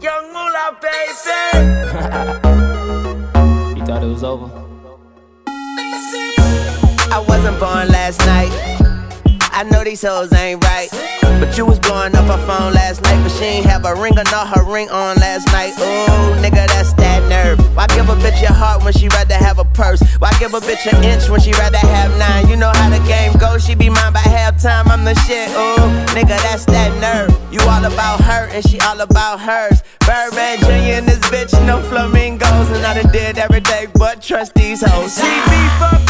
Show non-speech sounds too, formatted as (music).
Young Moolah, baby. you (laughs) thought it was over? I wasn't born last night. I know these hoes ain't right. But you was blowing up her phone last night, but she ain't have a ring or not her ring on last night. Ooh, nigga, that's that nerve. Why give a bitch your heart when she rather have a purse? Why give a bitch an inch when she rather have nine? You know how the game goes, she be mine by halftime. I'm the shit, ooh, nigga, that's that all about her and she all about hers. Birdman Jr. and this bitch, no flamingos, and I done did every day but trust these hoes. See me fuck